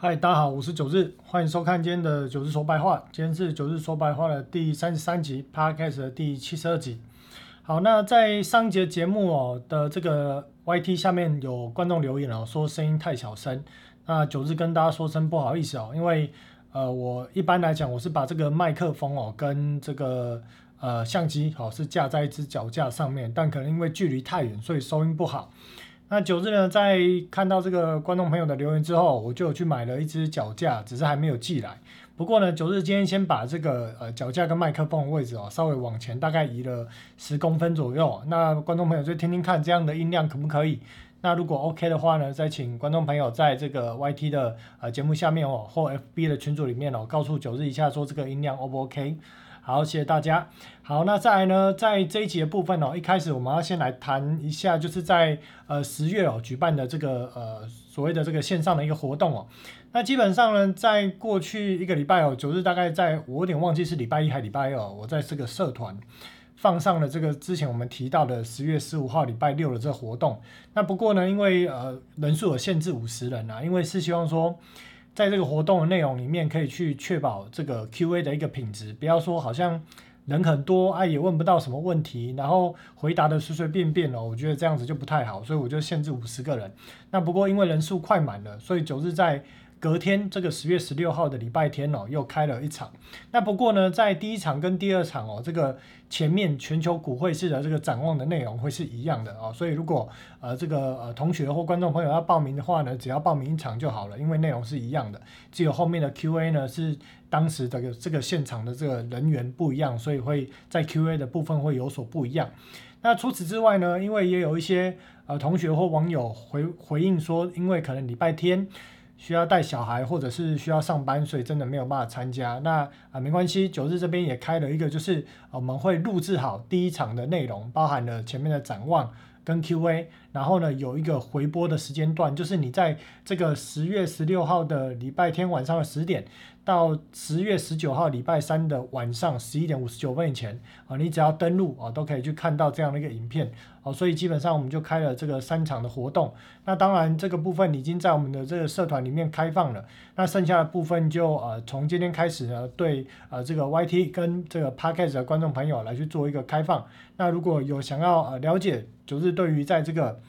嗨，大家好，我是九日，欢迎收看今天的九日说白话。今天是九日说白话的第三十三集，Podcast 的第七十二集。好，那在上一节节目哦的这个 YT 下面有观众留言哦，说声音太小声。那九日跟大家说声不好意思哦，因为呃，我一般来讲我是把这个麦克风哦跟这个呃相机哦是架在一只脚架上面，但可能因为距离太远，所以收音不好。那九日呢，在看到这个观众朋友的留言之后，我就去买了一支脚架，只是还没有寄来。不过呢，九日今天先把这个呃脚架跟麦克风的位置哦，稍微往前大概移了十公分左右。那观众朋友就听听看，这样的音量可不可以？那如果 OK 的话呢，再请观众朋友在这个 YT 的呃节目下面哦，或 FB 的群组里面哦，告诉九日一下说这个音量 O 不 OK？好，谢谢大家。好，那再来呢，在这一节部分哦，一开始我们要先来谈一下，就是在呃十月哦举办的这个呃所谓的这个线上的一个活动哦。那基本上呢，在过去一个礼拜哦，九日大概在我有点忘记是礼拜一还礼拜二，我在这个社团放上了这个之前我们提到的十月十五号礼拜六的这个活动。那不过呢，因为呃人数有限制五十人啊，因为是希望说。在这个活动的内容里面，可以去确保这个 Q&A 的一个品质，不要说好像人很多，啊，也问不到什么问题，然后回答的随随便便哦，我觉得这样子就不太好，所以我就限制五十个人。那不过因为人数快满了，所以九日在。隔天这个十月十六号的礼拜天哦，又开了一场。那不过呢，在第一场跟第二场哦，这个前面全球股会市的这个展望的内容会是一样的哦。所以如果呃这个呃同学或观众朋友要报名的话呢，只要报名一场就好了，因为内容是一样的。只有后面的 Q&A 呢是当时这个这个现场的这个人员不一样，所以会在 Q&A 的部分会有所不一样。那除此之外呢，因为也有一些呃同学或网友回回应说，因为可能礼拜天。需要带小孩或者是需要上班，所以真的没有办法参加。那啊没关系，九日这边也开了一个，就是我们会录制好第一场的内容，包含了前面的展望跟 Q&A，然后呢有一个回播的时间段，就是你在这个十月十六号的礼拜天晚上的十点。到十月十九号礼拜三的晚上十一点五十九分以前啊，你只要登录啊，都可以去看到这样的一个影片哦。所以基本上我们就开了这个三场的活动。那当然这个部分已经在我们的这个社团里面开放了。那剩下的部分就呃从今天开始呢，对呃这个 YT 跟这个 Podcast 的观众朋友来去做一个开放。那如果有想要呃了解，就是对于在这个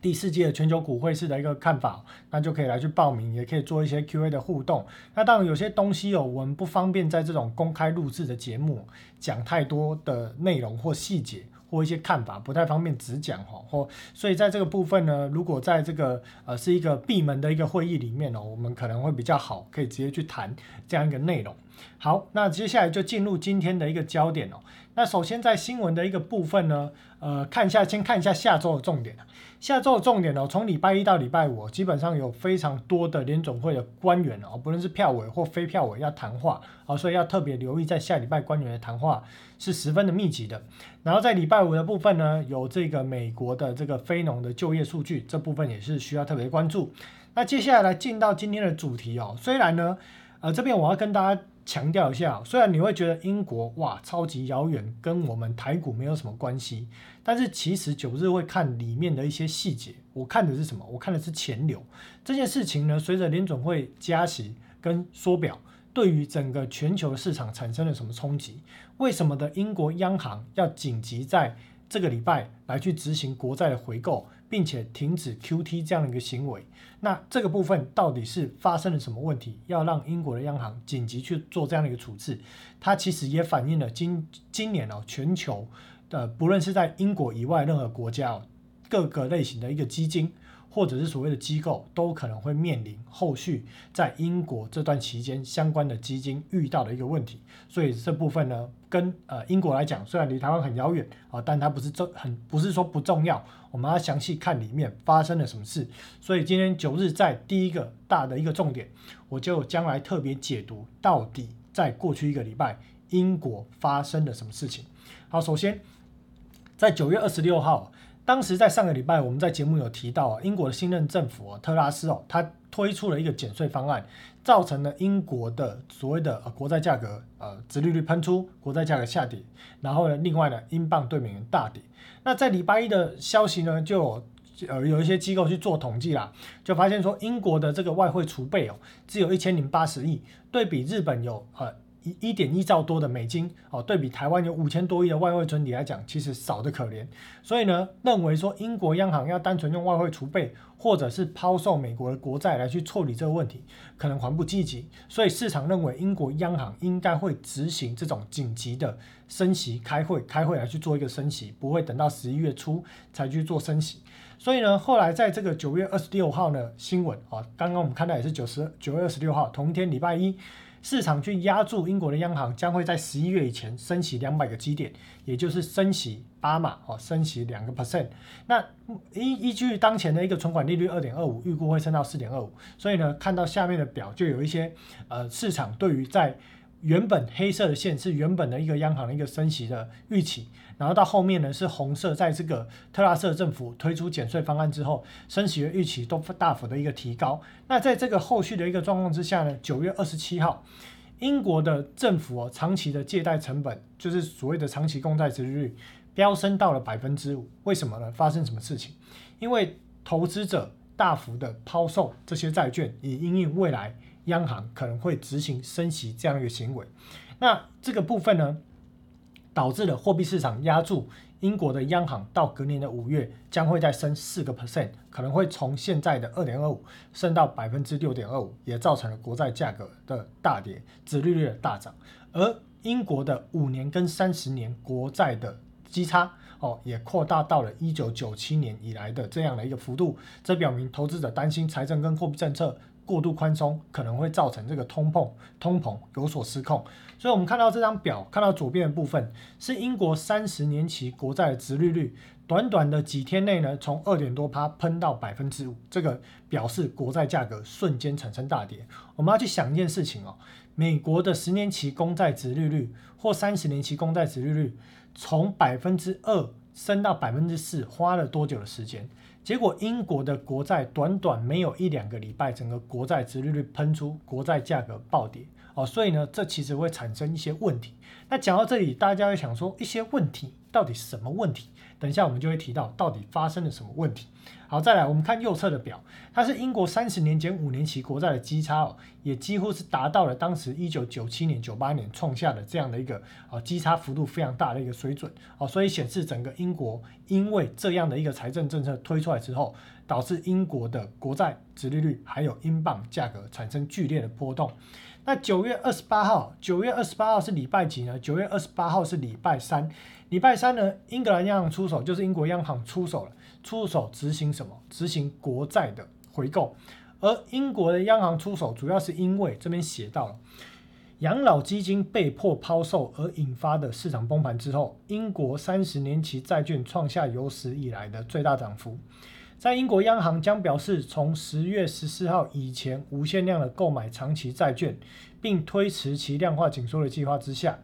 第四届全球股会市的一个看法，那就可以来去报名，也可以做一些 Q&A 的互动。那当然有些东西哦，我们不方便在这种公开录制的节目讲太多的内容或细节或一些看法，不太方便只讲哈。或所以在这个部分呢，如果在这个呃是一个闭门的一个会议里面哦，我们可能会比较好，可以直接去谈这样一个内容。好，那接下来就进入今天的一个焦点哦。那首先在新闻的一个部分呢，呃，看一下，先看一下下周的重点下周的重点呢，从礼拜一到礼拜五，基本上有非常多的联总会的官员哦，不论是票委或非票委要谈话哦，所以要特别留意在下礼拜官员的谈话是十分的密集的。然后在礼拜五的部分呢，有这个美国的这个非农的就业数据，这部分也是需要特别关注。那接下来进到今天的主题哦，虽然呢，呃，这边我要跟大家。强调一下，虽然你会觉得英国哇超级遥远，跟我们台股没有什么关系，但是其实九日会看里面的一些细节。我看的是什么？我看的是钱流这件事情呢。随着联总会加息跟缩表，对于整个全球市场产生了什么冲击？为什么的英国央行要紧急在这个礼拜来去执行国债的回购？并且停止 QT 这样的一个行为，那这个部分到底是发生了什么问题？要让英国的央行紧急去做这样的一个处置，它其实也反映了今今年哦，全球的不论是在英国以外任何国家哦，各个类型的一个基金。或者是所谓的机构都可能会面临后续在英国这段期间相关的基金遇到的一个问题，所以这部分呢，跟呃英国来讲，虽然离台湾很遥远啊，但它不是重很不是说不重要，我们要详细看里面发生了什么事。所以今天九日在第一个大的一个重点，我就将来特别解读到底在过去一个礼拜英国发生了什么事情。好，首先在九月二十六号。当时在上个礼拜，我们在节目有提到啊，英国的新任政府特拉斯哦，他推出了一个减税方案，造成了英国的所谓的呃国债价格呃殖利率喷出，国债价格下跌，然后呢，另外呢，英镑对美元大跌。那在礼拜一的消息呢，就呃有一些机构去做统计啦，就发现说英国的这个外汇储备哦，只有一千零八十亿，对比日本有呃。一一点一兆多的美金哦，对比台湾有五千多亿的外汇存底来讲，其实少的可怜。所以呢，认为说英国央行要单纯用外汇储备，或者是抛售美国的国债来去处理这个问题，可能还不积极。所以市场认为英国央行应该会执行这种紧急的升息开会，开会来去做一个升息，不会等到十一月初才去做升息。所以呢，后来在这个九月二十六号呢新闻啊，刚刚我们看到也是九十九月二十六号同一天礼拜一。市场去压住英国的央行将会在十一月以前升息两百个基点，也就是升息八码哦，升息两个 percent。那依依据当前的一个存款利率二点二五，预估会升到四点二五。所以呢，看到下面的表就有一些呃市场对于在原本黑色的线是原本的一个央行的一个升息的预期。然后到后面呢是红色，在这个特拉斯政府推出减税方案之后，升息的预期都大幅的一个提高。那在这个后续的一个状况之下呢，九月二十七号，英国的政府哦长期的借贷成本，就是所谓的长期公债殖利率飙升到了百分之五。为什么呢？发生什么事情？因为投资者大幅的抛售这些债券，以应应未来央行可能会执行升息这样一个行为。那这个部分呢？导致了货币市场压住英国的央行，到隔年的五月将会再升四个 percent，可能会从现在的二点二五升到百分之六点二五，也造成了国债价格的大跌，殖利率的大涨。而英国的五年跟三十年国债的基差哦，也扩大到了一九九七年以来的这样的一个幅度，这表明投资者担心财政跟货币政策。过度宽松可能会造成这个通膨通膨有所失控，所以我们看到这张表，看到左边的部分是英国三十年期国债的殖利率，短短的几天内呢，从二点多趴喷到百分之五，这个表示国债价格瞬间产生大跌。我们要去想一件事情哦，美国的十年期公债殖利率或三十年期公债殖利率从百分之二升到百分之四，花了多久的时间？结果，英国的国债短短没有一两个礼拜，整个国债殖利率喷出，国债价格暴跌哦，所以呢，这其实会产生一些问题。那讲到这里，大家会想说，一些问题到底是什么问题？等一下我们就会提到到底发生了什么问题。好，再来我们看右侧的表，它是英国三十年减五年期国债的基差哦，也几乎是达到了当时一九九七年、九八年创下的这样的一个啊基差幅度非常大的一个水准哦，所以显示整个英国因为这样的一个财政政策推出来之后，导致英国的国债殖利率还有英镑价格产生剧烈的波动。那九月二十八号，九月二十八号是礼拜几呢？九月二十八号是礼拜三。礼拜三呢，英格兰央行出手，就是英国央行出手了，出手执行什么？执行国债的回购。而英国的央行出手，主要是因为这边写到了养老基金被迫抛售而引发的市场崩盘之后，英国三十年期债券创下有史以来的最大涨幅。在英国央行将表示从十月十四号以前无限量的购买长期债券，并推迟其量化紧缩的计划之下。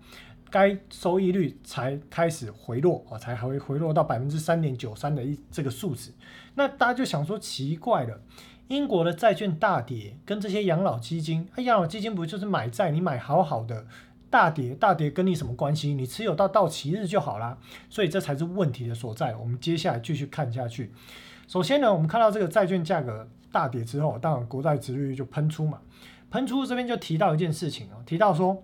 该收益率才开始回落啊，才还会回落到百分之三点九三的一这个数值。那大家就想说奇怪了，英国的债券大跌，跟这些养老基金，哎，养老基金不就是买债？你买好好的，大跌大跌跟你什么关系？你持有到到期日就好啦。所以这才是问题的所在。我们接下来继续看下去。首先呢，我们看到这个债券价格大跌之后，当然国债殖率就喷出嘛。喷出这边就提到一件事情哦，提到说。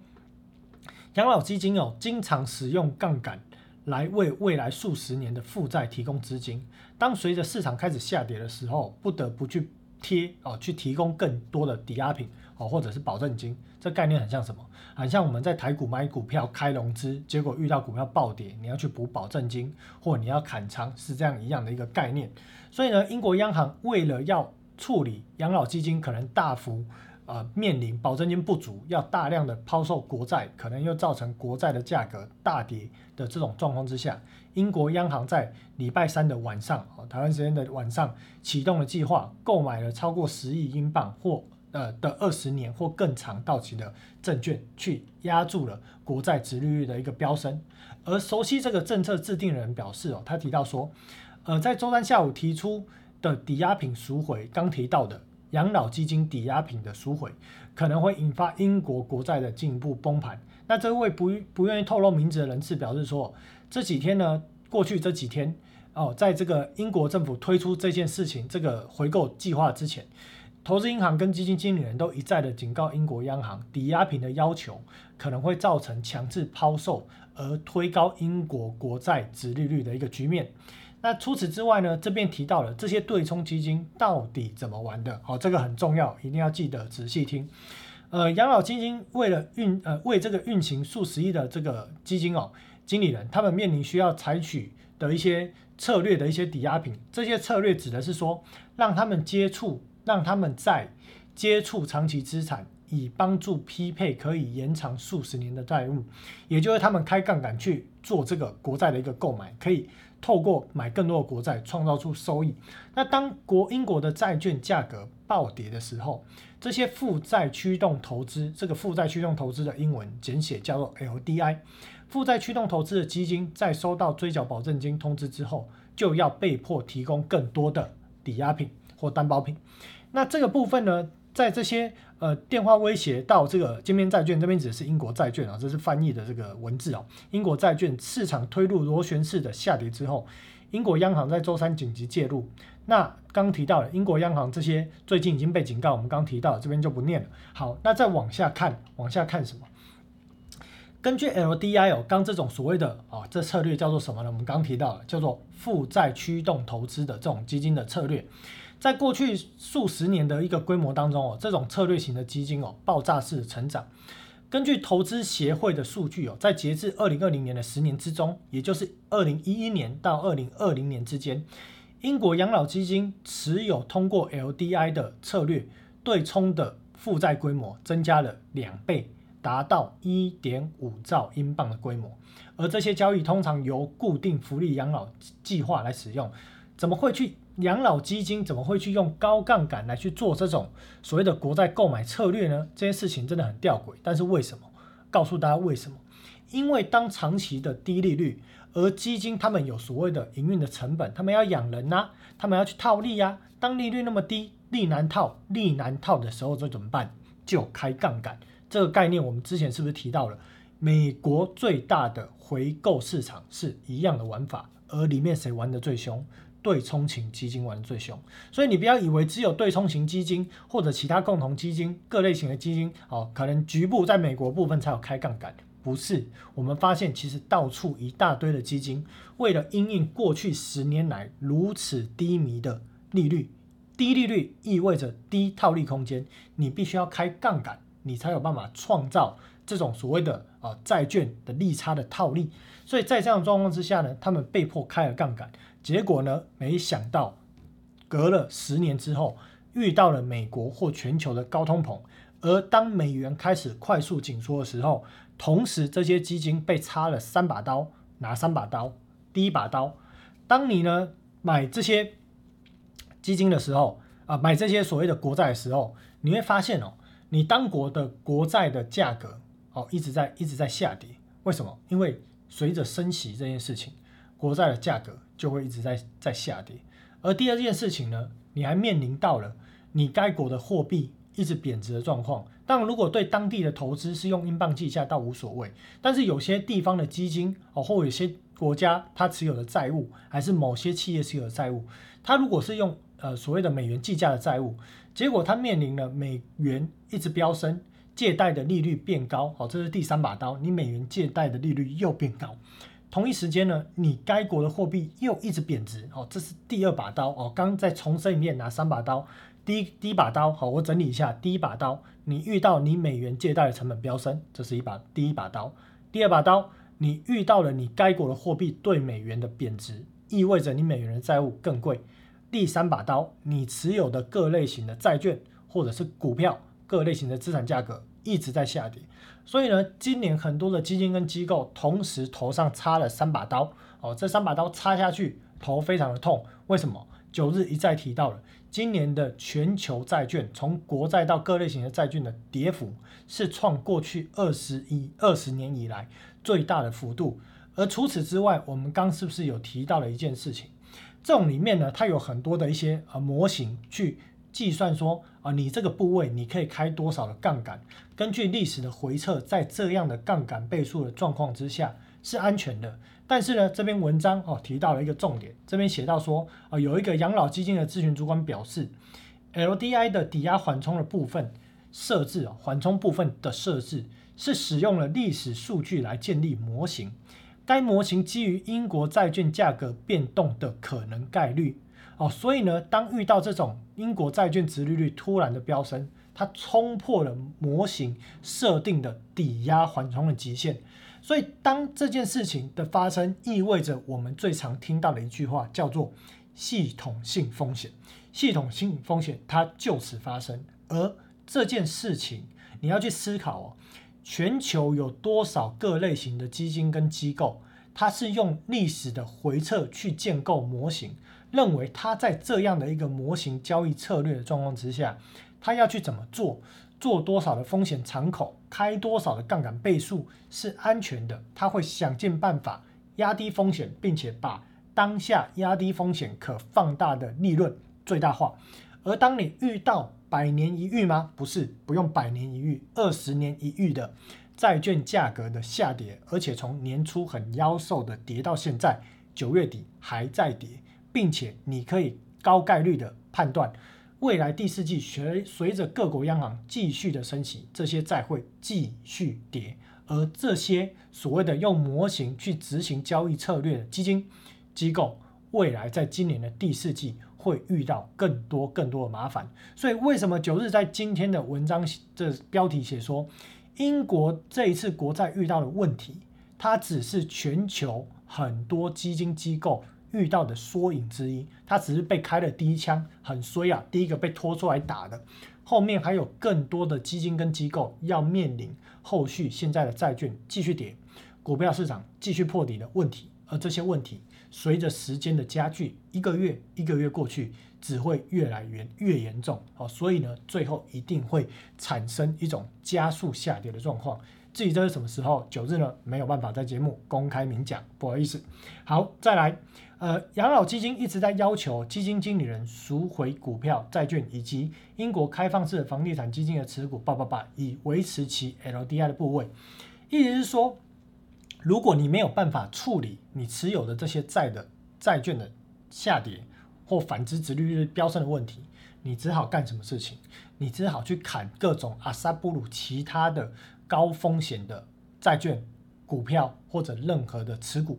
养老基金哦，经常使用杠杆来为未来数十年的负债提供资金。当随着市场开始下跌的时候，不得不去贴哦，去提供更多的抵押品哦，或者是保证金。这概念很像什么？很像我们在台股买股票开融资，结果遇到股票暴跌，你要去补保证金，或你要砍仓，是这样一样的一个概念。所以呢，英国央行为了要处理养老基金可能大幅。呃，面临保证金不足，要大量的抛售国债，可能又造成国债的价格大跌的这种状况之下，英国央行在礼拜三的晚上，哦，台湾时间的晚上启动了计划，购买了超过十亿英镑或呃的二十年或更长到期的证券，去压住了国债殖利率的一个飙升。而熟悉这个政策制定人表示，哦，他提到说，呃，在周三下午提出的抵押品赎回，刚提到的。养老基金抵押品的赎回可能会引发英国国债的进一步崩盘。那这位不不愿意透露名字的人士表示说，这几天呢，过去这几天，哦，在这个英国政府推出这件事情这个回购计划之前，投资银行跟基金经理人都一再的警告英国央行，抵押品的要求可能会造成强制抛售而推高英国国债值利率的一个局面。那除此之外呢，这边提到了这些对冲基金到底怎么玩的？好，这个很重要，一定要记得仔细听。呃，养老基金为了运呃为这个运行数十亿的这个基金哦，经理人他们面临需要采取的一些策略的一些抵押品，这些策略指的是说让他们接触，让他们在接触长期资产，以帮助匹配可以延长数十年的债务，也就是他们开杠杆去做这个国债的一个购买，可以。透过买更多的国债创造出收益。那当国英国的债券价格暴跌的时候，这些负债驱动投资，这个负债驱动投资的英文简写叫做 LDI，负债驱动投资的基金在收到追缴保证金通知之后，就要被迫提供更多的抵押品或担保品。那这个部分呢？在这些呃电话威胁到这个见面债券这边指的是英国债券啊，这是翻译的这个文字哦。英国债券市场推入螺旋式的下跌之后，英国央行在周三紧急介入。那刚提到了英国央行这些最近已经被警告，我们刚提到这边就不念了。好，那再往下看，往下看什么？根据 LDI 哦，刚这种所谓的啊，这策略叫做什么呢？我们刚提到了叫做负债驱动投资的这种基金的策略。在过去数十年的一个规模当中哦，这种策略型的基金哦，爆炸式的成长。根据投资协会的数据哦，在截至二零二零年的十年之中，也就是二零一一年到二零二零年之间，英国养老基金持有通过 LDI 的策略对冲的负债规模增加了两倍，达到一点五兆英镑的规模。而这些交易通常由固定福利养老计划来使用，怎么会去？养老基金怎么会去用高杠杆来去做这种所谓的国债购买策略呢？这件事情真的很吊诡。但是为什么？告诉大家为什么？因为当长期的低利率，而基金他们有所谓的营运的成本，他们要养人呐，他们要去套利呀。当利率那么低，利难套，利难套的时候，这怎么办？就开杠杆。这个概念我们之前是不是提到了？美国最大的回购市场是一样的玩法，而里面谁玩的最凶？对冲型基金玩的最凶，所以你不要以为只有对冲型基金或者其他共同基金各类型的基金哦，可能局部在美国部分才有开杠杆，不是。我们发现其实到处一大堆的基金，为了因应过去十年来如此低迷的利率，低利率意味着低套利空间，你必须要开杠杆，你才有办法创造这种所谓的啊债券的利差的套利。所以在这样状况之下呢，他们被迫开了杠杆。结果呢？没想到，隔了十年之后，遇到了美国或全球的高通膨，而当美元开始快速紧缩的时候，同时这些基金被插了三把刀，拿三把刀。第一把刀，当你呢买这些基金的时候，啊，买这些所谓的国债的时候，你会发现哦，你当国的国债的价格哦一直在一直在下跌。为什么？因为随着升息这件事情，国债的价格。就会一直在在下跌，而第二件事情呢，你还面临到了你该国的货币一直贬值的状况。但，如果对当地的投资是用英镑计价，倒无所谓。但是有些地方的基金哦，或有些国家它持有的债务，还是某些企业持有的债务，它如果是用呃所谓的美元计价的债务，结果它面临了美元一直飙升，借贷的利率变高，哦，这是第三把刀，你美元借贷的利率又变高。同一时间呢，你该国的货币又一直贬值，哦，这是第二把刀哦。刚在重申一遍，拿三把刀，第一第一把刀，好，我整理一下，第一把刀，你遇到你美元借贷的成本飙升，这是一把第一把刀。第二把刀，你遇到了你该国的货币对美元的贬值，意味着你美元的债务更贵。第三把刀，你持有的各类型的债券或者是股票，各类型的资产价格一直在下跌。所以呢，今年很多的基金跟机构同时头上插了三把刀哦，这三把刀插下去，头非常的痛。为什么？九日一再提到了，今年的全球债券，从国债到各类型的债券的跌幅是创过去二十一二十年以来最大的幅度。而除此之外，我们刚是不是有提到了一件事情？这种里面呢，它有很多的一些呃模型去。计算说啊，你这个部位你可以开多少的杠杆？根据历史的回测，在这样的杠杆倍数的状况之下，是安全的。但是呢，这篇文章哦提到了一个重点，这边写到说，啊有一个养老基金的咨询主管表示，LDI 的抵押缓冲的部分设置啊，缓冲部分的设置是使用了历史数据来建立模型，该模型基于英国债券价格变动的可能概率哦，所以呢，当遇到这种英国债券值利率突然的飙升，它冲破了模型设定的抵押缓冲的极限。所以，当这件事情的发生，意味着我们最常听到的一句话叫做“系统性风险”。系统性风险它就此发生，而这件事情你要去思考哦，全球有多少各类型的基金跟机构，它是用历史的回测去建构模型，认为他在这样的一个模型交易策略的状况之下，他要去怎么做？做多少的风险敞口，开多少的杠杆倍数是安全的，他会想尽办法压低风险，并且把当下压低风险可放大的利润最大化。而当你遇到百年一遇吗？不是，不用百年一遇，二十年一遇的债券价格的下跌，而且从年初很妖兽的跌到现在九月底还在跌，并且你可以高概率的判断。未来第四季随随着各国央行继续的升息，这些债会继续跌，而这些所谓的用模型去执行交易策略的基金机构，未来在今年的第四季会遇到更多更多的麻烦。所以为什么九日在今天的文章这标题写说，英国这一次国债遇到的问题，它只是全球很多基金机构。遇到的缩影之一，他只是被开了第一枪，很衰啊！第一个被拖出来打的，后面还有更多的基金跟机构要面临后续现在的债券继续跌，股票市场继续破底的问题，而这些问题随着时间的加剧，一个月一个月过去，只会越来越越严重哦，所以呢，最后一定会产生一种加速下跌的状况。至于这是什么时候，九日呢没有办法在节目公开明讲，不好意思。好，再来。呃，养老基金一直在要求基金经理人赎回股票、债券以及英国开放式的房地产基金的持股，叭叭叭，以维持其 LDI 的部位。意思是说，如果你没有办法处理你持有的这些债的债券的下跌或反之殖利率飙升的问题，你只好干什么事情？你只好去砍各种阿萨布鲁其他的高风险的债券、股票或者任何的持股。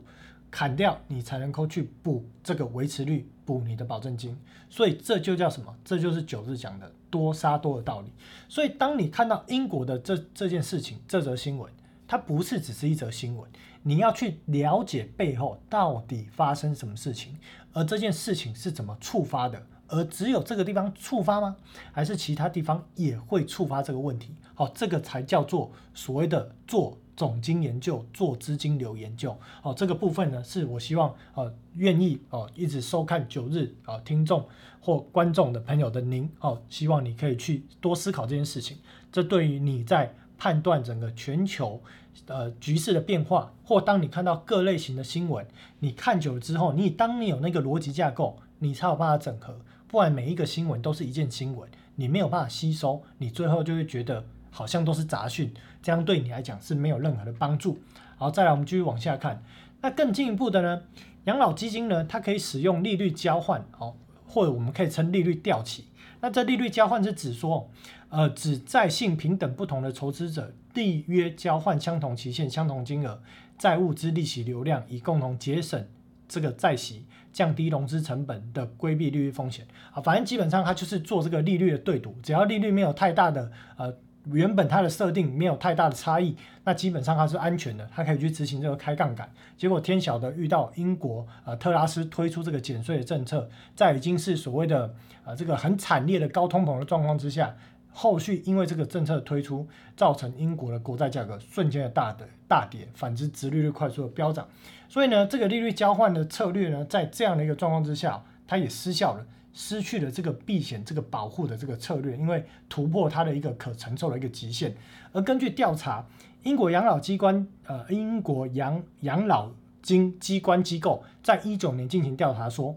砍掉你才能够去补这个维持率，补你的保证金，所以这就叫什么？这就是九日讲的多杀多的道理。所以当你看到英国的这这件事情，这则新闻，它不是只是一则新闻，你要去了解背后到底发生什么事情，而这件事情是怎么触发的，而只有这个地方触发吗？还是其他地方也会触发这个问题？好，这个才叫做所谓的做。总经研究做资金流研究，哦，这个部分呢，是我希望呃愿意哦一直收看九日啊听众或观众的朋友的您哦，希望你可以去多思考这件事情。这对于你在判断整个全球呃局势的变化，或当你看到各类型的新闻，你看久了之后，你当你有那个逻辑架构，你才有办法整合。不然每一个新闻都是一件新闻，你没有办法吸收，你最后就会觉得。好像都是杂讯，这样对你来讲是没有任何的帮助。好，再来我们继续往下看。那更进一步的呢，养老基金呢，它可以使用利率交换，哦，或者我们可以称利率调起。那这利率交换是指说，呃，指在性平等不同的筹资者缔约交换相同期限、相同金额债务之利息流量，以共同节省这个债息，降低融资成本的规避利率风险。啊，反正基本上它就是做这个利率的对赌，只要利率没有太大的呃。原本它的设定没有太大的差异，那基本上它是安全的，它可以去执行这个开杠杆。结果天晓得遇到英国呃特拉斯推出这个减税的政策，在已经是所谓的呃这个很惨烈的高通膨的状况之下，后续因为这个政策的推出，造成英国的国债价格瞬间的大的大跌，反之殖利率快速的飙涨。所以呢，这个利率交换的策略呢，在这样的一个状况之下，它也失效了。失去了这个避险、这个保护的这个策略，因为突破它的一个可承受的一个极限。而根据调查，英国养老机关呃，英国养养老金机关机构在一九年进行调查说，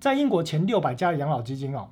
在英国前六百家的养老基金哦，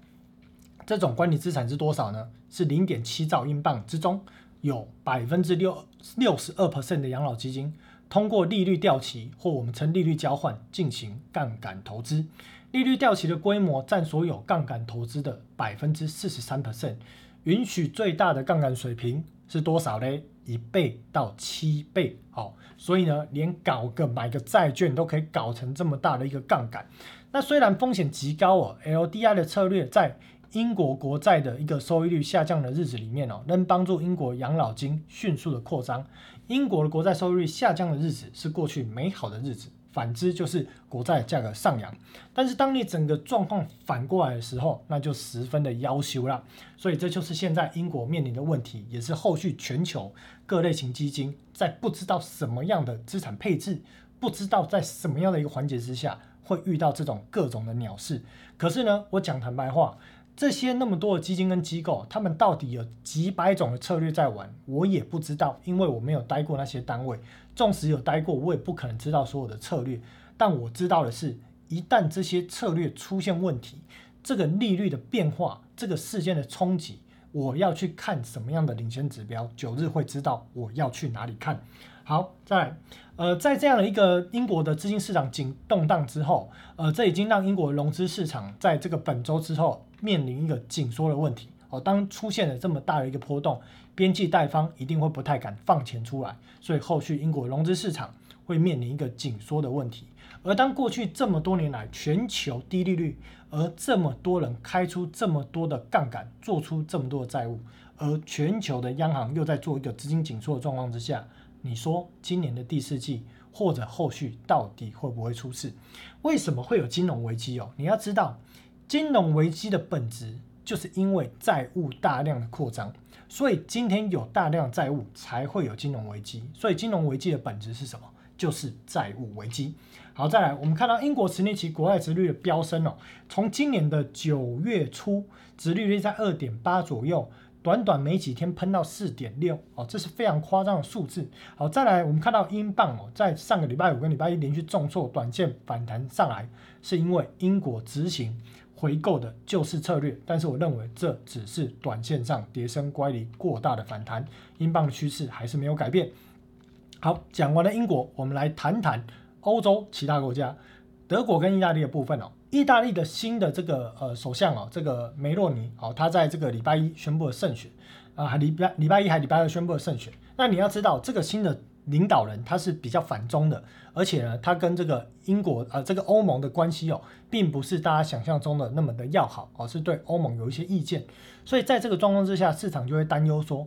这种管理资产是多少呢？是零点七兆英镑之中，有百分之六六十二 percent 的养老基金。通过利率掉期或我们称利率交换进行杠杆投资。利率掉期的规模占所有杠杆投资的百分之四十三 percent，允许最大的杠杆水平是多少呢？一倍到七倍。好，所以呢，连搞个买个债券都可以搞成这么大的一个杠杆。那虽然风险极高哦，LDI 的策略在英国国债的一个收益率下降的日子里面哦，能帮助英国养老金迅速的扩张。英国的国债收益率下降的日子是过去美好的日子。反之就是国债价格上扬，但是当你整个状况反过来的时候，那就十分的要求了。所以这就是现在英国面临的问题，也是后续全球各类型基金在不知道什么样的资产配置，不知道在什么样的一个环节之下会遇到这种各种的鸟事。可是呢，我讲坦白话。这些那么多的基金跟机构，他们到底有几百种的策略在玩，我也不知道，因为我没有待过那些单位。纵使有待过，我也不可能知道所有的策略。但我知道的是，一旦这些策略出现问题，这个利率的变化，这个事件的冲击，我要去看什么样的领先指标，九日会知道我要去哪里看。好，再来，呃，在这样的一个英国的资金市场紧动荡之后，呃，这已经让英国融资市场在这个本周之后。面临一个紧缩的问题哦，当出现了这么大的一个波动，边际贷方一定会不太敢放钱出来，所以后续英国融资市场会面临一个紧缩的问题。而当过去这么多年来全球低利率，而这么多人开出这么多的杠杆，做出这么多的债务，而全球的央行又在做一个资金紧缩的状况之下，你说今年的第四季或者后续到底会不会出事？为什么会有金融危机哦？你要知道。金融危机的本质就是因为债务大量的扩张，所以今天有大量债务才会有金融危机。所以金融危机的本质是什么？就是债务危机。好，再来，我们看到英国十年期国债殖率的飙升哦，从今年的九月初，殖利率在二点八左右，短短没几天喷到四点六哦，这是非常夸张的数字。好，再来，我们看到英镑哦，在上个礼拜五跟礼拜一连续重挫，短线反弹上来，是因为英国执行。回购的救市策略，但是我认为这只是短线上跌升乖离过大的反弹，英镑的趋势还是没有改变。好，讲完了英国，我们来谈谈欧洲其他国家，德国跟意大利的部分哦。意大利的新的这个呃首相哦，这个梅洛尼哦，他在这个礼拜一宣布了胜选啊，还礼拜礼拜一还礼拜二宣布了胜选。那你要知道这个新的。领导人他是比较反中的，而且呢，他跟这个英国呃这个欧盟的关系哦，并不是大家想象中的那么的要好哦，是对欧盟有一些意见，所以在这个状况之下，市场就会担忧说，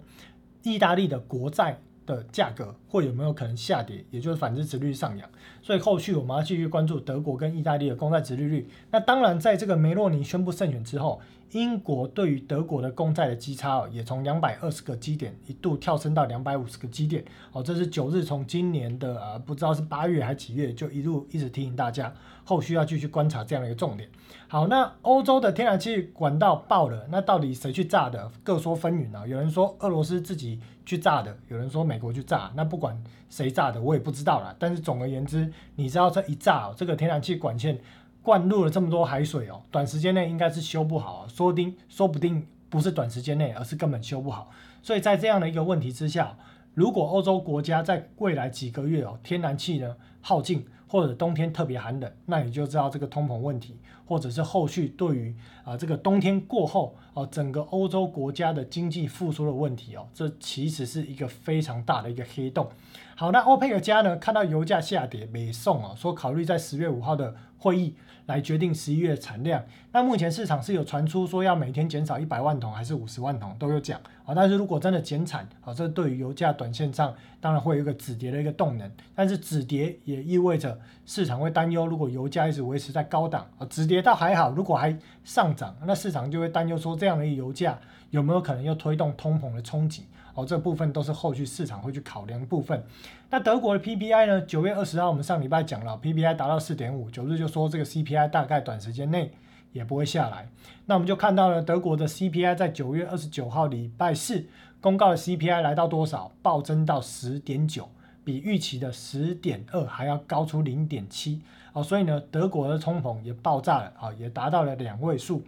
意大利的国债的价格会有没有可能下跌，也就是反之殖率上扬，所以后续我们要继续关注德国跟意大利的公债殖利率。那当然，在这个梅洛尼宣布胜选之后。英国对于德国的公债的基差哦，也从两百二十个基点一度跳升到两百五十个基点哦，这是九日从今年的呃不知道是八月还是几月就一路一直提醒大家，后续要继续观察这样的一个重点。好，那欧洲的天然气管道爆了，那到底谁去炸的？各说纷纭啊。有人说俄罗斯自己去炸的，有人说美国去炸。那不管谁炸的，我也不知道了。但是总而言之，你知道这一炸，这个天然气管线。灌入了这么多海水哦，短时间内应该是修不好啊，说不定说不定不是短时间内，而是根本修不好。所以在这样的一个问题之下，如果欧洲国家在未来几个月哦，天然气呢耗尽，或者冬天特别寒冷，那你就知道这个通膨问题，或者是后续对于啊这个冬天过后啊，整个欧洲国家的经济复苏的问题哦，这其实是一个非常大的一个黑洞。好，那欧佩克家呢看到油价下跌，没送哦，说考虑在十月五号的会议。来决定十一月产量。那目前市场是有传出说要每天减少一百万桶还是五十万桶都有讲啊。但是如果真的减产啊，这对于油价短线上当然会有一个止跌的一个动能。但是止跌也意味着市场会担忧，如果油价一直维持在高档啊，止跌倒还好，如果还上涨，那市场就会担忧说这样的一个油价有没有可能又推动通膨的冲击。哦，这部分都是后续市场会去考量的部分。那德国的 PPI 呢？九月二十号我们上礼拜讲了，PPI 达到四点五，九日就说这个 CPI 大概短时间内也不会下来。那我们就看到了德国的 CPI 在九月二十九号礼拜四公告的 CPI 来到多少？暴增到十点九，比预期的十点二还要高出零点七。哦，所以呢，德国的通膨也爆炸了啊，也达到了两位数。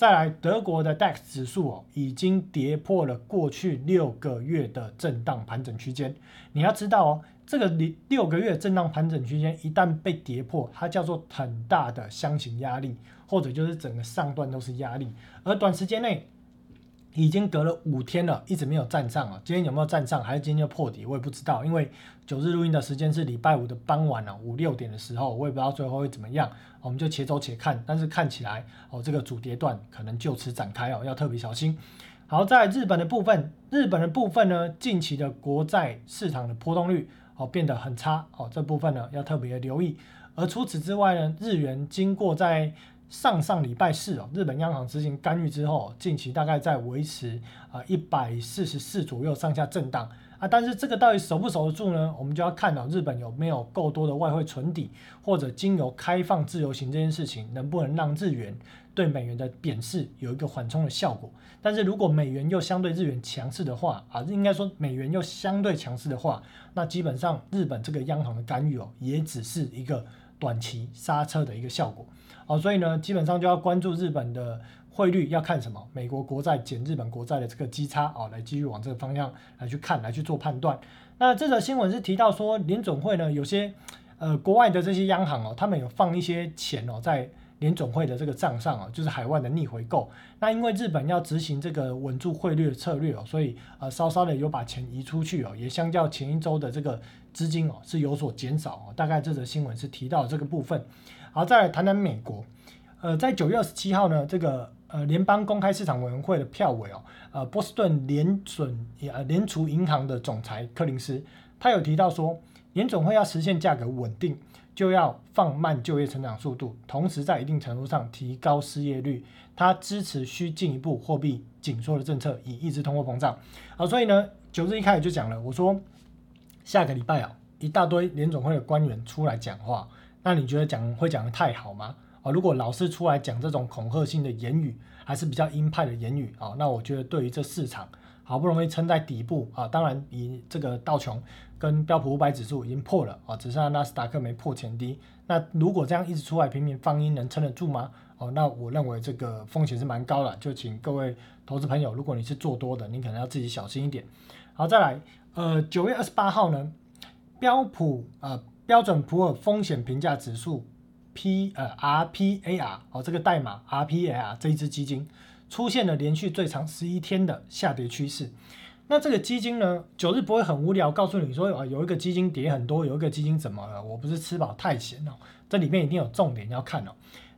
再来，德国的 DAX 指数哦，已经跌破了过去六个月的震荡盘整区间。你要知道哦，这个六六个月震荡盘整区间一旦被跌破，它叫做很大的箱型压力，或者就是整个上段都是压力，而短时间内。已经隔了五天了，一直没有站上啊！今天有没有站上，还是今天就破底，我也不知道。因为九日录音的时间是礼拜五的傍晚了，五六点的时候，我也不知道最后会怎么样。我们就且走且看，但是看起来哦，这个主跌段可能就此展开哦，要特别小心。好，在日本的部分，日本的部分呢，近期的国债市场的波动率哦变得很差哦，这部分呢要特别留意。而除此之外呢，日元经过在上上礼拜四哦，日本央行执行干预之后，近期大概在维持啊一百四十四左右上下震荡啊，但是这个到底守不守得住呢？我们就要看到日本有没有够多的外汇存底，或者经由开放自由行这件事情，能不能让日元对美元的贬势有一个缓冲的效果？但是如果美元又相对日元强势的话啊，应该说美元又相对强势的话，那基本上日本这个央行的干预哦，也只是一个短期刹车的一个效果。哦，所以呢，基本上就要关注日本的汇率，要看什么？美国国债减日本国债的这个基差啊，来继续往这个方向来去看，来去做判断。那这则新闻是提到说，联总会呢，有些呃国外的这些央行哦，他们有放一些钱哦在联总会的这个账上哦，就是海外的逆回购。那因为日本要执行这个稳住汇率的策略哦，所以呃稍稍的有把钱移出去哦，也相较前一周的这个资金哦是有所减少哦。大概这则新闻是提到这个部分。好，再来谈谈美国。呃，在九月二十七号呢，这个呃联邦公开市场委员会的票委哦，呃波士顿联准呃联储银行的总裁柯林斯，他有提到说，联总会要实现价格稳定，就要放慢就业成长速度，同时在一定程度上提高失业率。他支持需进一步货币紧缩的政策，以抑制通货膨胀。好，所以呢，九日一开始就讲了，我说下个礼拜啊，一大堆联总会的官员出来讲话。那你觉得讲会讲的太好吗？啊，如果老是出来讲这种恐吓性的言语，还是比较鹰派的言语啊，那我觉得对于这市场好不容易撑在底部啊，当然以这个道琼跟标普五百指数已经破了啊，只剩下纳斯达克没破前低。那如果这样一直出来频频放音，能撑得住吗？哦，那我认为这个风险是蛮高的，就请各位投资朋友，如果你是做多的，你可能要自己小心一点。好，再来，呃，九月二十八号呢，标普啊。标准普尔风险评价指数 P 呃 RPAR 哦，这个代码 RPAR 这一支基金出现了连续最长十一天的下跌趋势。那这个基金呢，九日不会很无聊，告诉你说啊，有一个基金跌很多，有一个基金怎么了？我不是吃饱太闲哦，这里面一定有重点要看哦。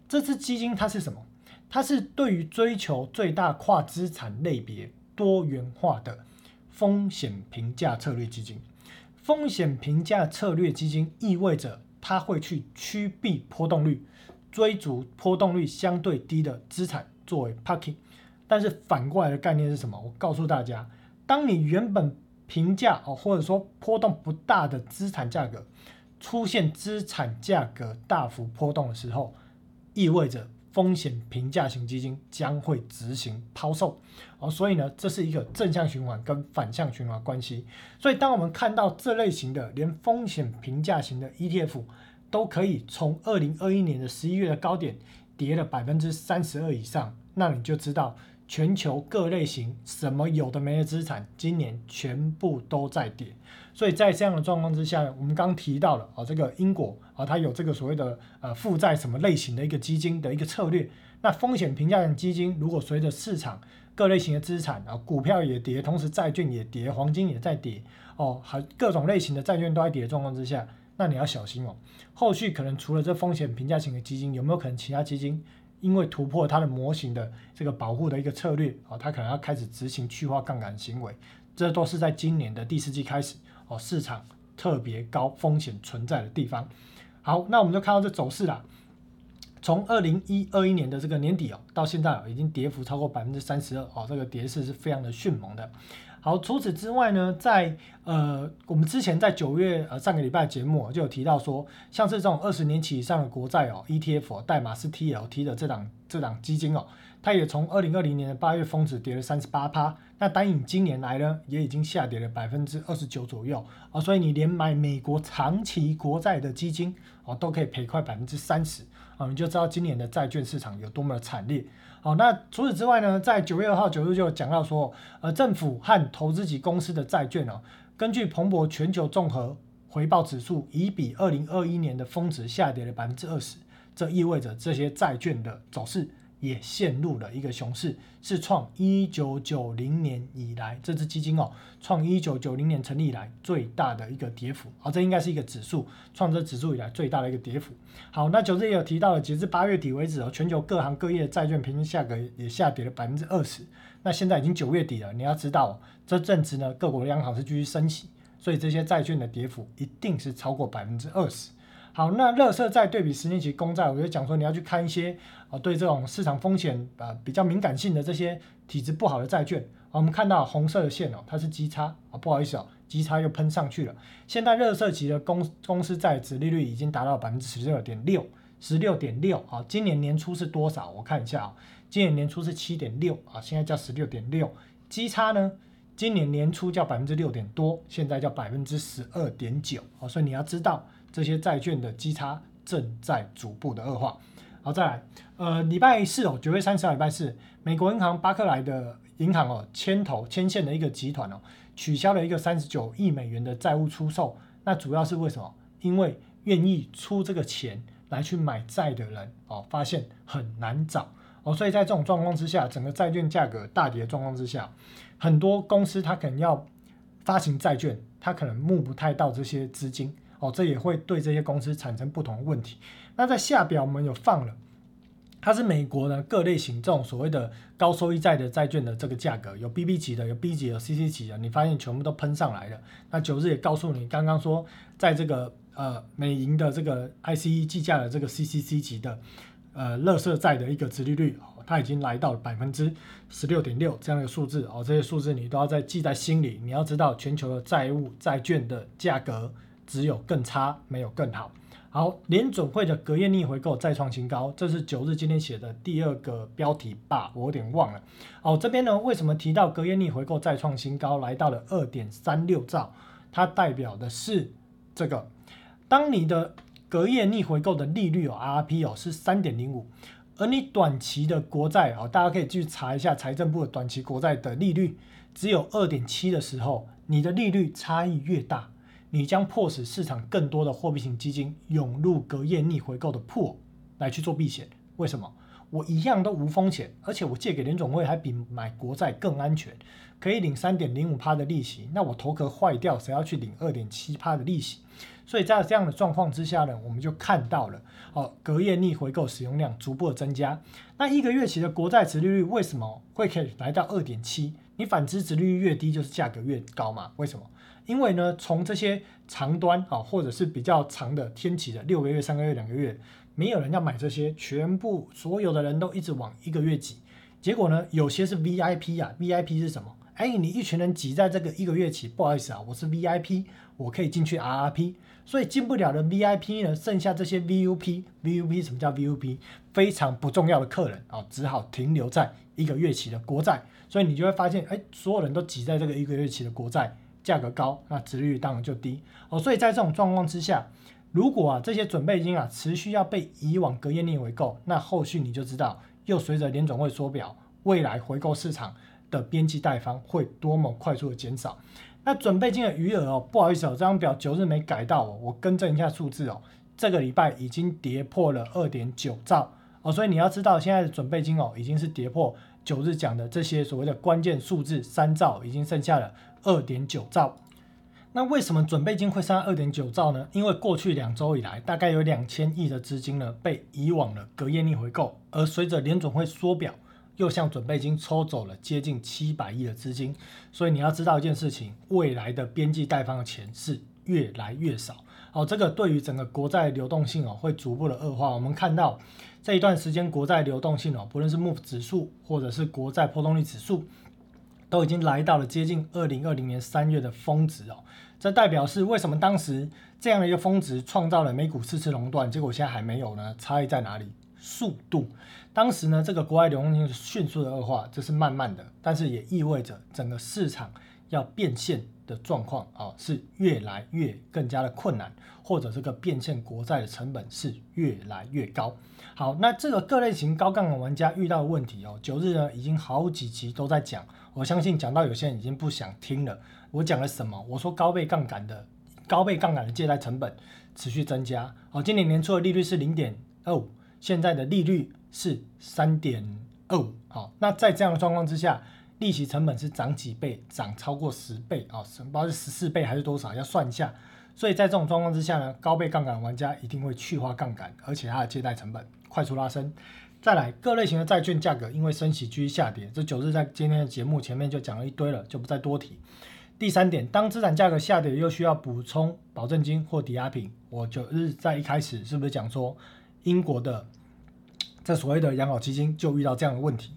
这支基金它是什么？它是对于追求最大跨资产类别多元化的风险评价策略基金。风险评价策略基金意味着它会去趋避波动率，追逐波动率相对低的资产作为 parking。但是反过来的概念是什么？我告诉大家，当你原本评价哦，或者说波动不大的资产价格出现资产价格大幅波动的时候，意味着。风险评价型基金将会执行抛售，哦，所以呢，这是一个正向循环跟反向循环关系。所以，当我们看到这类型的连风险评价型的 ETF 都可以从二零二一年的十一月的高点跌了百分之三十二以上，那你就知道。全球各类型什么有的没的资产，今年全部都在跌，所以在这样的状况之下，我们刚提到了啊，这个英国啊，它有这个所谓的呃负债什么类型的一个基金的一个策略。那风险评价型基金如果随着市场各类型的资产啊，股票也跌，同时债券也跌，黄金也在跌哦，还各种类型的债券都在跌的状况之下，那你要小心哦。后续可能除了这风险评价型的基金，有没有可能其他基金？因为突破它的模型的这个保护的一个策略啊，它可能要开始执行去化杠杆行为，这都是在今年的第四季开始哦，市场特别高风险存在的地方。好，那我们就看到这走势啦，从二零一二一年的这个年底哦，到现在已经跌幅超过百分之三十二哦，这个跌势是非常的迅猛的。好，除此之外呢，在呃，我们之前在九月呃上个礼拜节目就有提到说，像是这种二十年期以上的国债哦，ETF 代码是 TLT 的这档这档基金哦，它也从二零二零年的八月峰值跌了三十八趴，那单以今年来呢，也已经下跌了百分之二十九左右啊，所以你连买美国长期国债的基金哦，都可以赔快百分之三十啊，你就知道今年的债券市场有多么的惨烈。好，那除此之外呢，在九月二号九日就讲到说，呃，政府和投资级公司的债券哦，根据彭博全球综合回报指数已比二零二一年的峰值下跌了百分之二十，这意味着这些债券的走势。也陷入了一个熊市，是创一九九零年以来这支基金哦，创一九九零年成立以来最大的一个跌幅啊，这应该是一个指数，创这指数以来最大的一个跌幅。好，那九日也有提到了，截至八月底为止哦，全球各行各业债券平均价格也下跌了百分之二十。那现在已经九月底了，你要知道这阵子呢，各国央行是继续升息，所以这些债券的跌幅一定是超过百分之二十。好，那乐色债对比十年期公债，我就讲说你要去看一些啊，对这种市场风险啊比较敏感性的这些体质不好的债券。我们看到红色的线哦，它是基差啊，不好意思哦，基差又喷上去了。现在乐色级的公公司债值利率已经达到百分之十六点六，十六点六啊。今年年初是多少？我看一下啊，今年年初是七点六啊，现在叫十六点六。基差呢？今年年初叫百分之六点多，现在叫百分之十二点九啊。所以你要知道。这些债券的基差正在逐步的恶化。好，再来，呃，礼拜四哦，九月三十号礼拜四，美国银行巴克莱的银行哦牵头牵线的一个集团哦，取消了一个三十九亿美元的债务出售。那主要是为什么？因为愿意出这个钱来去买债的人哦，发现很难找哦，所以在这种状况之下，整个债券价格大跌的状况之下，很多公司它可能要发行债券，它可能募不太到这些资金。哦，这也会对这些公司产生不同的问题。那在下表我们有放了，它是美国的各类型这种所谓的高收益债的债券的这个价格，有 BB 级的，有 B 级的，CC 级的，你发现全部都喷上来了。那九日也告诉你，刚刚说在这个呃美银的这个 ICE 计价的这个 CCC 级的呃乐色债的一个殖利率，它已经来到百分之十六点六这样的数字哦，这些数字你都要在记在心里。你要知道全球的债务债券的价格。只有更差，没有更好。好，联准会的隔夜逆回购再创新高，这是九日今天写的第二个标题吧，我有点忘了。哦，这边呢，为什么提到隔夜逆回购再创新高，来到了二点三六兆？它代表的是这个，当你的隔夜逆回购的利率哦，RP 哦是三点零五，而你短期的国债哦，大家可以去查一下财政部的短期国债的利率，只有二点七的时候，你的利率差异越大。你将迫使市场更多的货币型基金涌入隔夜逆回购的破来去做避险。为什么？我一样都无风险，而且我借给联总会还比买国债更安全，可以领三点零五趴的利息。那我头壳坏掉，谁要去领二点七趴的利息？所以在这样的状况之下呢，我们就看到了哦，隔夜逆回购使用量逐步的增加。那一个月期的国债值利率为什么会可以来到二点七？你反之值利率越低，就是价格越高嘛？为什么？因为呢，从这些长端啊，或者是比较长的天期的六个月、三个月、两个月，没有人要买这些，全部所有的人都一直往一个月挤。结果呢，有些是 VIP 啊，VIP 是什么？哎，你一群人挤在这个一个月期，不好意思啊，我是 VIP，我可以进去 RRP，所以进不了的 VIP 呢，剩下这些 VUP，VUP 什么叫 VUP？非常不重要的客人啊，只好停留在一个月期的国债。所以你就会发现，哎，所有人都挤在这个一个月期的国债。价格高，那值率当然就低哦。所以在这种状况之下，如果啊这些准备金啊持续要被以往隔夜逆回购，那后续你就知道，又随着联总会缩表，未来回购市场的边际贷方会多么快速的减少。那准备金的余额哦，不好意思哦，这张表九日没改到哦，我更正一下数字哦，这个礼拜已经跌破了二点九兆哦。所以你要知道，现在的准备金哦已经是跌破九日讲的这些所谓的关键数字三兆，已经剩下了。二点九兆，那为什么准备金会上二点九兆呢？因为过去两周以来，大概有两千亿的资金呢被以往的隔夜逆回购，而随着联总会缩表，又向准备金抽走了接近七百亿的资金。所以你要知道一件事情，未来的边际贷方的钱是越来越少。哦，这个对于整个国债流动性哦会逐步的恶化。我们看到这一段时间国债流动性哦，不论是 MOVE 指数或者是国债波动率指数。都已经来到了接近二零二零年三月的峰值哦，这代表是为什么当时这样的一个峰值创造了美股四次熔断，结果现在还没有呢？差异在哪里？速度。当时呢，这个国外流动性迅速的恶化，这是慢慢的，但是也意味着整个市场要变现的状况啊，是越来越更加的困难，或者这个变现国债的成本是越来越高。好，那这个各类型高杠杆玩家遇到的问题哦，九日呢已经好几集都在讲。我相信讲到有些人已经不想听了。我讲了什么？我说高倍杠杆的高倍杠杆的借贷成本持续增加。好，今年年初的利率是零点二五，现在的利率是三点二五。好，那在这样的状况之下，利息成本是涨几倍，涨超过十倍啊，不知道是十四倍还是多少，要算一下。所以在这种状况之下呢，高倍杠杆玩家一定会去化杠杆，而且它的借贷成本快速拉升。再来，各类型的债券价格因为升息继续下跌，这九日在今天的节目前面就讲了一堆了，就不再多提。第三点，当资产价格下跌又需要补充保证金或抵押品，我九日在一开始是不是讲说英国的这所谓的养老基金就遇到这样的问题？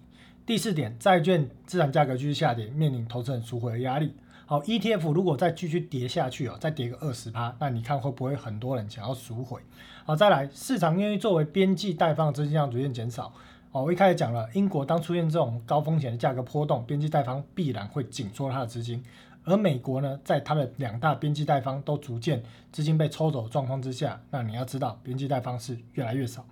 第四点，债券资产价格继续下跌，面临投资人赎回的压力。好，ETF 如果再继续跌下去哦，再跌个二十趴，那你看会不会很多人想要赎回？好，再来，市场愿意作为边际贷放资金量逐渐减少。哦，我一开始讲了，英国当出现这种高风险的价格波动，边际贷方必然会紧缩它的资金。而美国呢，在它的两大边际贷方都逐渐资金被抽走的状况之下，那你要知道，边际贷方是越来越少。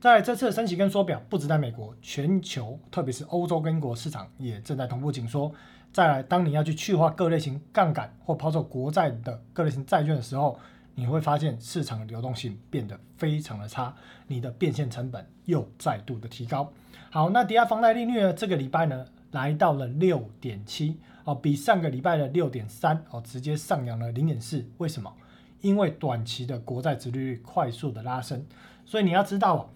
在这次的升息跟缩表，不止在美国，全球特别是欧洲跟英国市场也正在同步紧缩。再来，当你要去去化各类型杠杆或抛售国债的各类型债券的时候，你会发现市场流动性变得非常的差，你的变现成本又再度的提高。好，那抵押房贷利率呢？这个礼拜呢来到了六点七哦，比上个礼拜的六点三哦直接上扬了零点四。为什么？因为短期的国债殖利率快速的拉升，所以你要知道。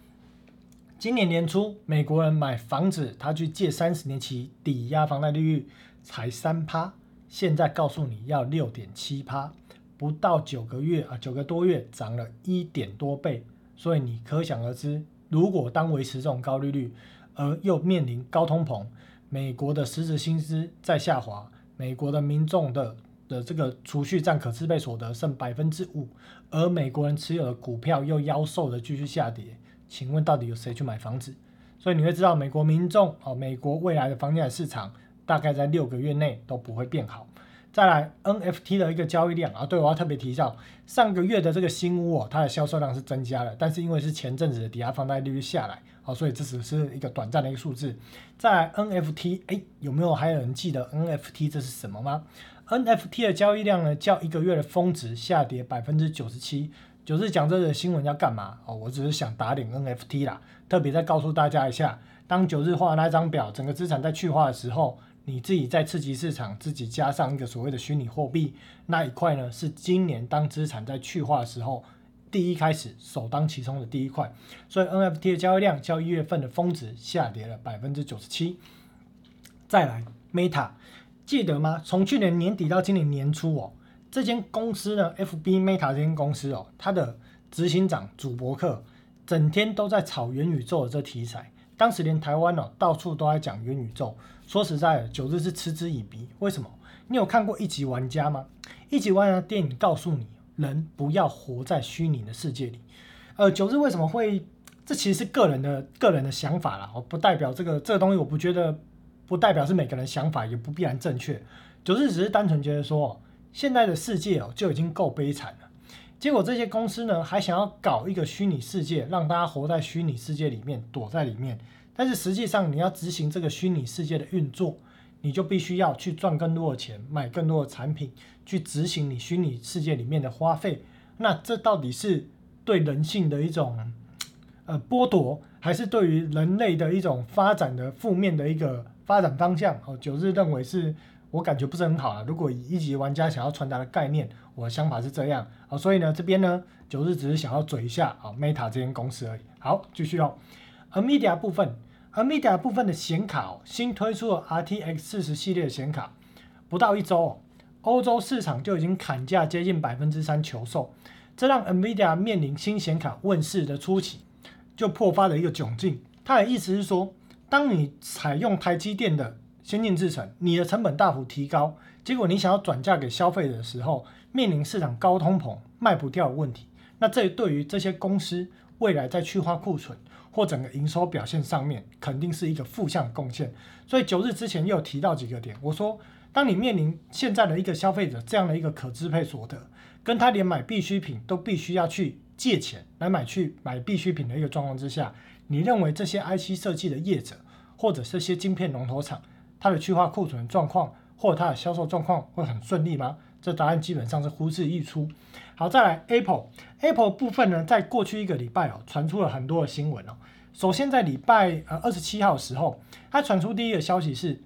今年年初，美国人买房子，他去借三十年期抵押房贷利率才三趴，现在告诉你要六点七趴，不到九个月啊，九个多月涨了一点多倍，所以你可想而知，如果当维持这种高利率，而又面临高通膨，美国的实质薪资在下滑，美国的民众的的这个储蓄占可支配所得剩百分之五，而美国人持有的股票又妖瘦的继续下跌。请问到底有谁去买房子？所以你会知道，美国民众哦，美国未来的房地产市场大概在六个月内都不会变好。再来，NFT 的一个交易量啊，对我要特别提到，上个月的这个新屋哦，它的销售量是增加了，但是因为是前阵子的抵押房贷利率下来，所以这只是一个短暂的一个数字。在 NFT，哎，有没有还有人记得 NFT 这是什么吗？NFT 的交易量呢，较一个月的峰值下跌百分之九十七。九日讲这个新闻要干嘛？哦，我只是想打点 NFT 啦，特别再告诉大家一下，当九日画那张表，整个资产在去化的时候，你自己在刺激市场，自己加上一个所谓的虚拟货币那一块呢，是今年当资产在去化的时候，第一开始首当其冲的第一块。所以 NFT 的交易量较一月份的峰值下跌了百分之九十七。再来 Meta，记得吗？从去年年底到今年年初哦。这间公司呢，FB Meta 这间公司哦，它的执行长主博客整天都在炒元宇宙的这题材。当时连台湾哦，到处都在讲元宇宙。说实在的，九日是嗤之以鼻。为什么？你有看过一级玩家吗？一级玩家电影告诉你，人不要活在虚拟的世界里。呃，九日为什么会？这其实是个人的个人的想法啦，我不代表这个这个东西，我不觉得，不代表是每个人想法，也不必然正确。九日只是单纯觉得说。现在的世界哦就已经够悲惨了，结果这些公司呢还想要搞一个虚拟世界，让大家活在虚拟世界里面，躲在里面。但是实际上你要执行这个虚拟世界的运作，你就必须要去赚更多的钱，买更多的产品，去执行你虚拟世界里面的花费。那这到底是对人性的一种呃剥夺，还是对于人类的一种发展的负面的一个发展方向？哦，九日认为是。我感觉不是很好啊。如果以一级玩家想要传达的概念，我的想法是这样啊。所以呢，这边呢，九日只是想要嘴一下啊，Meta 这间公司而已。好，继续哦。而 Media 部分而 Media 部分的显卡哦新推出了 RTX 四十系列的显卡，不到一周哦，欧洲市场就已经砍价接近百分之三求售，这让 Nvidia 面临新显卡问世的初期就破发的一个窘境。他的意思是说，当你采用台积电的先进制程，你的成本大幅提高，结果你想要转嫁给消费者的时候，面临市场高通膨卖不掉的问题。那这对于这些公司未来在去化库存或整个营收表现上面，肯定是一个负向贡献。所以九日之前又提到几个点，我说，当你面临现在的一个消费者这样的一个可支配所得，跟他连买必需品都必须要去借钱来买去买必需品的一个状况之下，你认为这些 IC 设计的业者或者这些晶片龙头厂？它的去化库存状况或它的销售状况会很顺利吗？这答案基本上是呼之欲出。好，再来 Apple，Apple 部分呢，在过去一个礼拜哦，传出了很多的新闻哦。首先在礼拜呃二十七号的时候，它传出第一个消息是，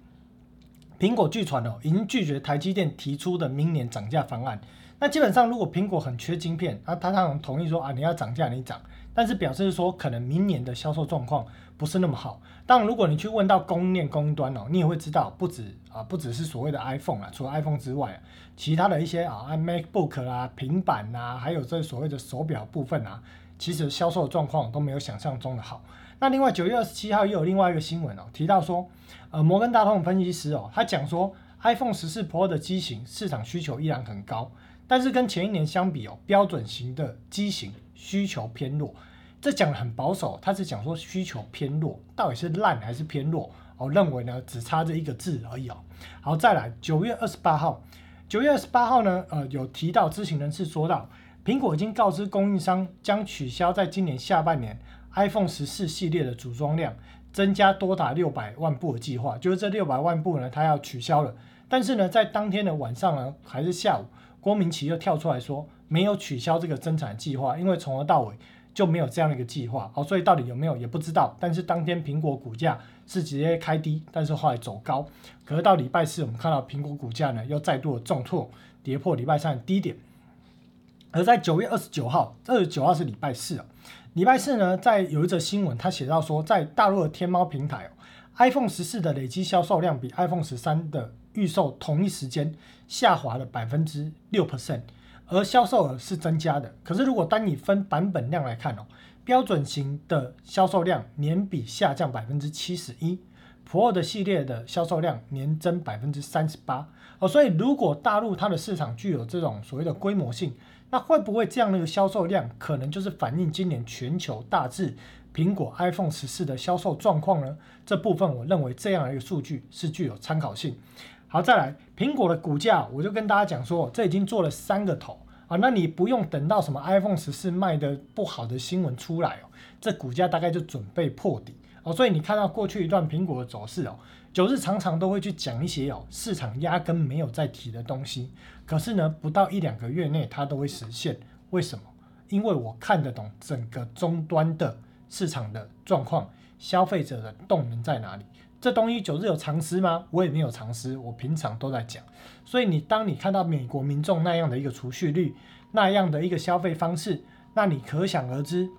苹果据传哦，已经拒绝台积电提出的明年涨价方案。那基本上，如果苹果很缺晶片，那他当然同意说啊，你要涨价你涨，但是表示说可能明年的销售状况不是那么好。当然，如果你去问到供应链供应端哦，你也会知道，不止啊，不只是所谓的 iPhone 啊，除了 iPhone 之外，其他的一些啊，MacBook 啦、平板呐，还有这所谓的手表部分啊，其实销售状况都没有想象中的好。那另外九月二十七号又有另外一个新闻哦，提到说，呃，摩根大通分析师哦，他讲说 iPhone 十四 Pro 的机型市场需求依然很高。但是跟前一年相比哦，标准型的机型需求偏弱，这讲的很保守，他是讲说需求偏弱，到底是烂还是偏弱？我认为呢，只差这一个字而已哦。好，再来九月二十八号，九月二十八号呢，呃，有提到知情人士说到，苹果已经告知供应商将取消在今年下半年 iPhone 十四系列的组装量增加多达六百万部的计划，就是这六百万部呢，它要取消了。但是呢，在当天的晚上呢，还是下午。郭明奇又跳出来说，没有取消这个增产计划，因为从头到尾就没有这样的一个计划，好，所以到底有没有也不知道。但是当天苹果股价是直接开低，但是后来走高。可是到礼拜四，我们看到苹果股价呢又再度的重挫，跌破礼拜三的低点。而在九月二十九号，二十九号是礼拜四啊，礼拜四呢，在有一则新闻，他写到说，在大陆的天猫平台，iPhone 十四的累计销售量比 iPhone 十三的预售同一时间下滑了百分之六 percent，而销售额是增加的。可是如果单以分版本量来看哦，标准型的销售量年比下降百分之七十一，Pro 的系列的销售量年增百分之三十八哦。所以如果大陆它的市场具有这种所谓的规模性，那会不会这样的一个销售量可能就是反映今年全球大致苹果 iPhone 十四的销售状况呢？这部分我认为这样的一个数据是具有参考性。好，再来苹果的股价，我就跟大家讲说，这已经做了三个头啊，那你不用等到什么 iPhone 十四卖的不好的新闻出来哦，这股价大概就准备破底哦，所以你看到过去一段苹果的走势哦，九日常常都会去讲一些哦，市场压根没有在提的东西，可是呢，不到一两个月内它都会实现，为什么？因为我看得懂整个终端的市场的状况，消费者的动能在哪里。这东西九日有常识吗？我也没有常识，我平常都在讲。所以你当你看到美国民众那样的一个储蓄率，那样的一个消费方式，那你可想而知，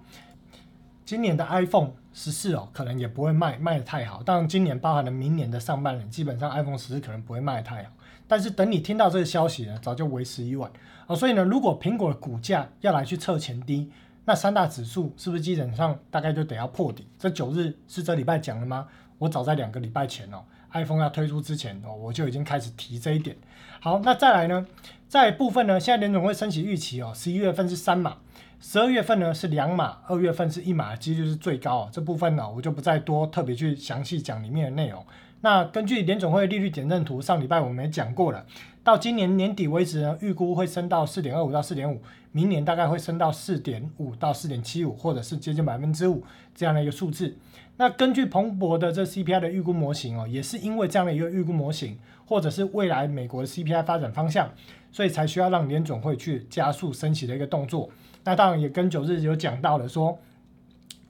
今年的 iPhone 十四哦，可能也不会卖卖的太好。当然，今年包含了明年的上半年，基本上 iPhone 十四可能不会卖的太好。但是等你听到这个消息呢，早就为时已晚哦。所以呢，如果苹果的股价要来去测前低，那三大指数是不是基本上大概就得要破底？这九日是这礼拜讲了吗？我早在两个礼拜前哦，iPhone 要推出之前哦，我就已经开始提这一点。好，那再来呢，在部分呢，现在联总会升息预期哦，十一月份是三码，十二月份呢是两码，二月份是一码，几率是最高哦。这部分呢，我就不再多特别去详细讲里面的内容。那根据联总会利率点阵图，上礼拜我们也讲过了，到今年年底为止呢，预估会升到四点二五到四点五，明年大概会升到四点五到四点七五，或者是接近百分之五这样的一个数字。那根据彭博的这 CPI 的预估模型哦，也是因为这样的一个预估模型，或者是未来美国的 CPI 发展方向，所以才需要让联总会去加速升息的一个动作。那当然也跟九日有讲到了说，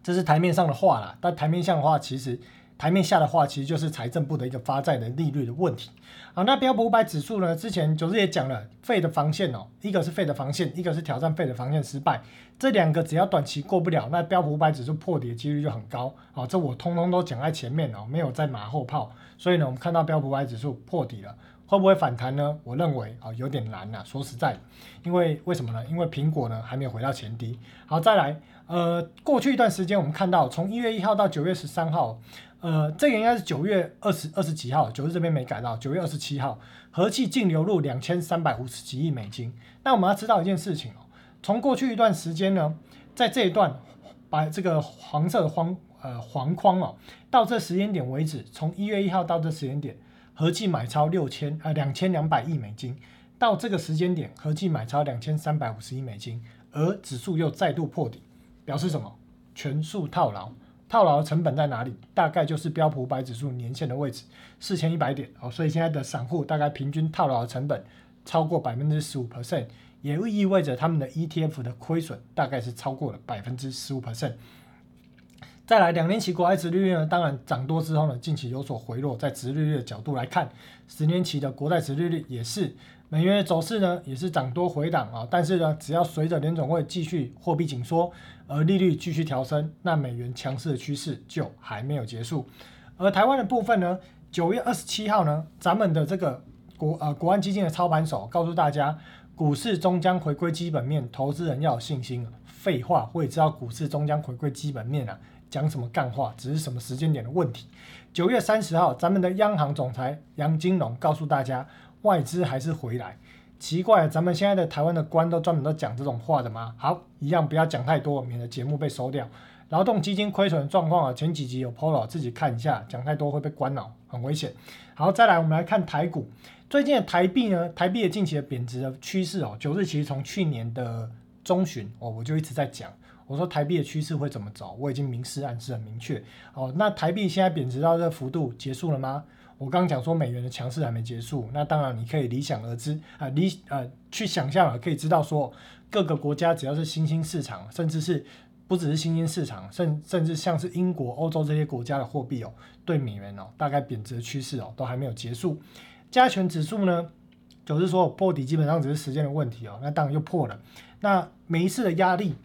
这是台面上的话啦，但台面上的话其实。台面下的话，其实就是财政部的一个发债的利率的问题。好，那标普五百指数呢？之前九日也讲了，费的防线哦，一个是费的防线，一个是挑战费的防线失败，这两个只要短期过不了，那标普五百指数破底的几率就很高。好，这我通通都讲在前面哦，没有在马后炮。所以呢，我们看到标普五百指数破底了，会不会反弹呢？我认为啊，有点难呐。说实在，因为为什么呢？因为苹果呢还没有回到前低。好，再来，呃，过去一段时间我们看到，从一月一号到九月十三号。呃，这个应该是九月二十二十几号，九日这边没改到，九月二十七号，合计净流入两千三百五十几亿美金。那我们要知道一件事情哦，从过去一段时间呢，在这一段把这个黄色的黄呃黄框哦，到这时间点为止，从一月一号到这时间点，合计买超六千呃两千两百亿美金，到这个时间点合计买超两千三百五十亿美金，而指数又再度破底，表示什么？全数套牢。套牢的成本在哪里？大概就是标普五百指数年线的位置，四千一百点哦。所以现在的散户大概平均套牢的成本超过百分之十五 percent，也意味着他们的 ETF 的亏损大概是超过了百分之十五 percent。再来，两年期国债殖利率呢，当然涨多之后呢，近期有所回落。在殖利率的角度来看，十年期的国债殖利率也是。美元的走势呢，也是涨多回档啊，但是呢，只要随着联总会继续货币紧缩，而利率继续调升，那美元强势的趋势就还没有结束。而台湾的部分呢，九月二十七号呢，咱们的这个国呃国安基金的操盘手告诉大家，股市终将回归基本面，投资人要有信心。废话，我也知道股市终将回归基本面啊，讲什么干话，只是什么时间点的问题。九月三十号，咱们的央行总裁杨金龙告诉大家。外资还是回来，奇怪，咱们现在的台湾的官都专门都讲这种话的吗？好，一样不要讲太多，免得节目被收掉。劳动基金亏损的状况啊，前几集有 POLO 自己看一下，讲太多会被关哦，很危险。好，再来我们来看台股，最近的台币呢，台币的近期的贬值的趋势哦，九日其实从去年的中旬哦，我就一直在讲，我说台币的趋势会怎么走，我已经明示暗示很明确。哦，那台币现在贬值到这个幅度结束了吗？我刚刚讲说美元的强势还没结束，那当然你可以理想而知啊，理呃去想象了，可以知道说各个国家只要是新兴市场，甚至是不只是新兴市场，甚甚至像是英国、欧洲这些国家的货币哦，对美元哦大概贬值的趋势哦都还没有结束。加权指数呢，就是说破底基本上只是时间的问题哦，那当然又破了。那每一次的压力，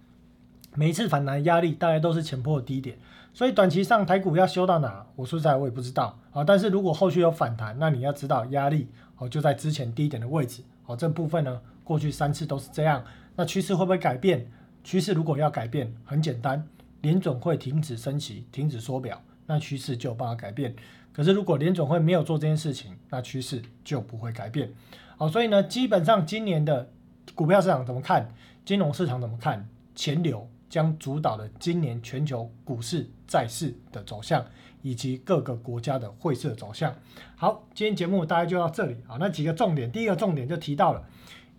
每一次反弹压力大概都是前破的低点。所以短期上台股要修到哪，我说实在我也不知道啊。但是如果后续有反弹，那你要知道压力哦就在之前低点的位置哦。这部分呢，过去三次都是这样。那趋势会不会改变？趋势如果要改变，很简单，联总会停止升息，停止缩表，那趋势就有办法改变。可是如果联总会没有做这件事情，那趋势就不会改变。好，所以呢，基本上今年的股票市场怎么看？金融市场怎么看？钱流。将主导了今年全球股市、债市的走向，以及各个国家的汇市走向。好，今天节目大概就到这里啊。那几个重点，第一个重点就提到了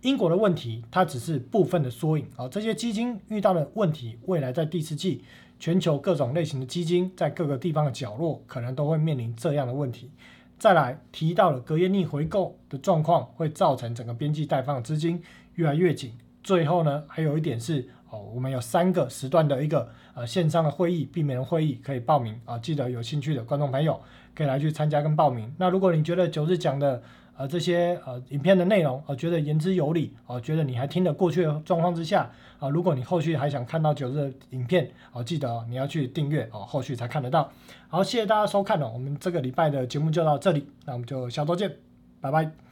英国的问题，它只是部分的缩影啊。这些基金遇到的问题，未来在第四季，全球各种类型的基金在各个地方的角落，可能都会面临这样的问题。再来提到了隔夜逆回购的状况，会造成整个边际贷放的资金越来越紧。最后呢，还有一点是。哦，我们有三个时段的一个呃线上的会议，避免会议可以报名啊，记得有兴趣的观众朋友可以来去参加跟报名。那如果你觉得九日讲的呃这些呃影片的内容呃觉得言之有理哦，觉得你还听得过去的状况之下啊，如果你后续还想看到九日的影片哦，记得你要去订阅哦，后续才看得到。好，谢谢大家收看哦，我们这个礼拜的节目就到这里，那我们就下周见，拜拜。